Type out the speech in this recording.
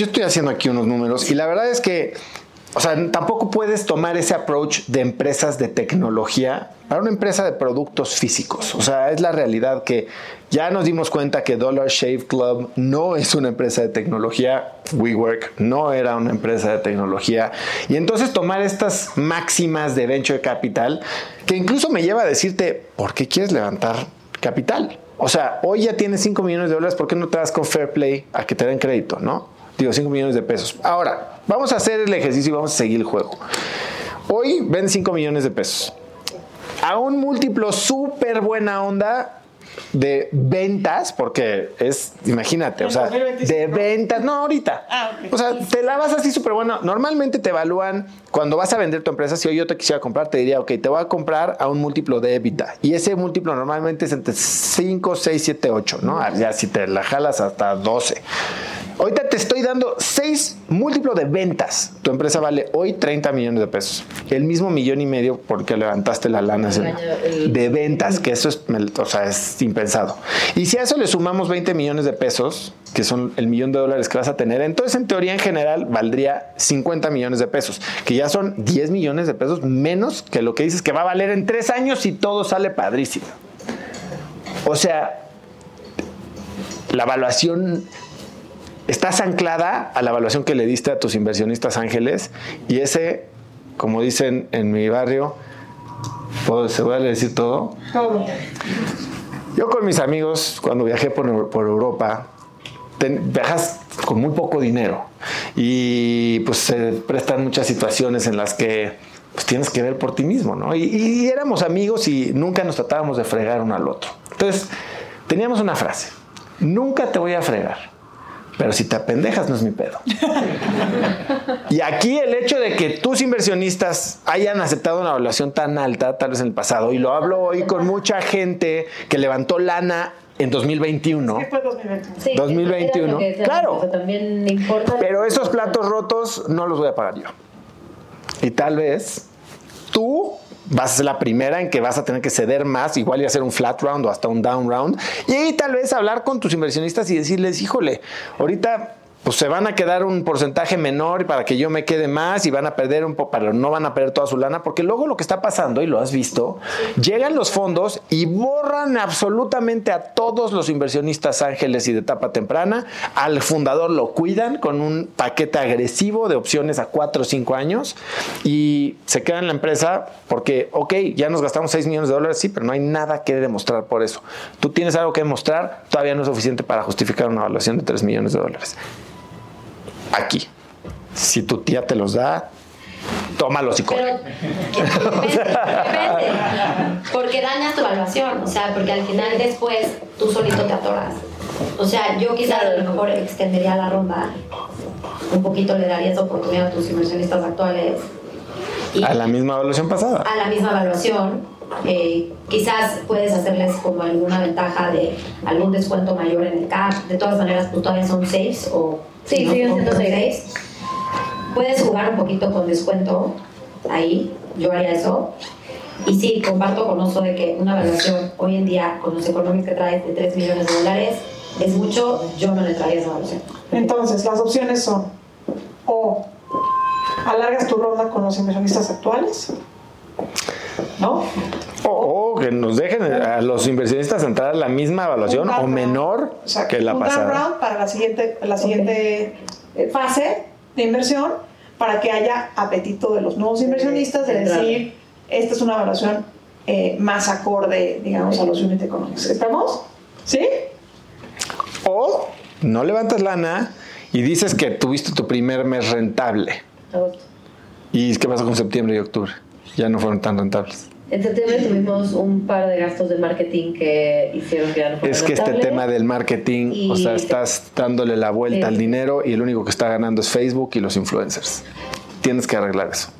yo estoy haciendo aquí unos números y la verdad es que, o sea, tampoco puedes tomar ese approach de empresas de tecnología para una empresa de productos físicos. O sea, es la realidad que ya nos dimos cuenta que Dollar Shave Club no es una empresa de tecnología, WeWork no era una empresa de tecnología. Y entonces tomar estas máximas de venture capital, que incluso me lleva a decirte, ¿por qué quieres levantar capital? O sea, hoy ya tienes 5 millones de dólares, ¿por qué no te das con Fair Play a que te den crédito, no? Digo, 5 millones de pesos. Ahora, vamos a hacer el ejercicio y vamos a seguir el juego. Hoy ven 5 millones de pesos. A un múltiplo súper buena onda, de ventas, porque es, imagínate, o sea, de ventas, no ahorita. Ah, o sea, te la vas así súper bueno. Normalmente te evalúan cuando vas a vender tu empresa. Si hoy yo te quisiera comprar, te diría, ok, te voy a comprar a un múltiplo de EBITDA. Y ese múltiplo normalmente es entre 5, 6, 7, 8, ¿no? Ya si te la jalas hasta 12. Ahorita te estoy dando 6 múltiplo de ventas. Tu empresa vale hoy 30 millones de pesos. El mismo millón y medio porque levantaste la lana de ventas, que eso es, o sea, es impensado. Y si a eso le sumamos 20 millones de pesos, que son el millón de dólares que vas a tener, entonces en teoría en general valdría 50 millones de pesos, que ya son 10 millones de pesos menos que lo que dices que va a valer en tres años si todo sale padrísimo. O sea, la evaluación estás anclada a la evaluación que le diste a tus inversionistas ángeles y ese, como dicen en mi barrio, ¿se a decir todo? Todo. Yo con mis amigos, cuando viajé por, Europa, viajas con muy poco dinero y pues se prestan muchas situaciones en las que pues tienes que ver por ti mismo, ¿no? Y, y éramos amigos y nunca nos tratábamos de fregar uno al otro. Entonces, teníamos una frase, nunca te voy a fregar pero si te apendejas no es mi pedo. y aquí el hecho de que tus inversionistas hayan aceptado una evaluación tan alta, tal vez en el pasado, y lo hablo hoy con mucha gente que levantó lana en 2021. ¿Qué fue 2021? Sí, 2021. claro. Eso también importa. Pero esos platos rotos no los voy a pagar yo. Y tal vez tú vas a ser la primera en que vas a tener que ceder más, igual y hacer un flat round o hasta un down round. Y ahí tal vez hablar con tus inversionistas y decirles, híjole, ahorita pues se van a quedar un porcentaje menor para que yo me quede más y van a perder un poco, pero no van a perder toda su lana, porque luego lo que está pasando, y lo has visto, llegan los fondos y borran absolutamente a todos los inversionistas ángeles y de etapa temprana, al fundador lo cuidan con un paquete agresivo de opciones a cuatro o cinco años y se queda en la empresa porque, ok, ya nos gastamos 6 millones de dólares, sí, pero no hay nada que demostrar por eso. Tú tienes algo que demostrar, todavía no es suficiente para justificar una evaluación de 3 millones de dólares aquí. Si tu tía te los da, tómalos y corre. Porque dañas tu evaluación, o sea, porque al final después tú solito te atoras. O sea, yo quizás a lo mejor extendería la ronda, un poquito le darías oportunidad a tus inversionistas actuales. a la misma evaluación pasada. A la misma evaluación. Eh, quizás puedes hacerles como alguna ventaja de algún descuento mayor en el CAP. De todas maneras, pues todavía son seis o Sí, sí, siendo Puedes jugar un poquito con descuento ahí, yo haría eso. Y sí, comparto con Oso de que una evaluación hoy en día, con los económicos que traes de 3 millones de dólares, es mucho, yo no le traería esa evaluación. Entonces, las opciones son o alargas tu ronda con los inversionistas actuales, ¿no? Que nos dejen a los inversionistas entrar a la misma evaluación o menor que la pasada. round para la siguiente, la siguiente fase de inversión para que haya apetito de los nuevos inversionistas de decir, esta es una evaluación eh, más acorde, digamos, a los unit económicos. ¿Estamos? ¿Sí? O no levantas lana y dices que tuviste tu primer mes rentable. ¿Y qué pasó con septiembre y octubre? Ya no fueron tan rentables. En septiembre tuvimos un par de gastos de marketing que hicieron que ya no Es que este tema del marketing, o sea, estás dándole la vuelta al dinero y el único que está ganando es Facebook y los influencers. Tienes que arreglar eso.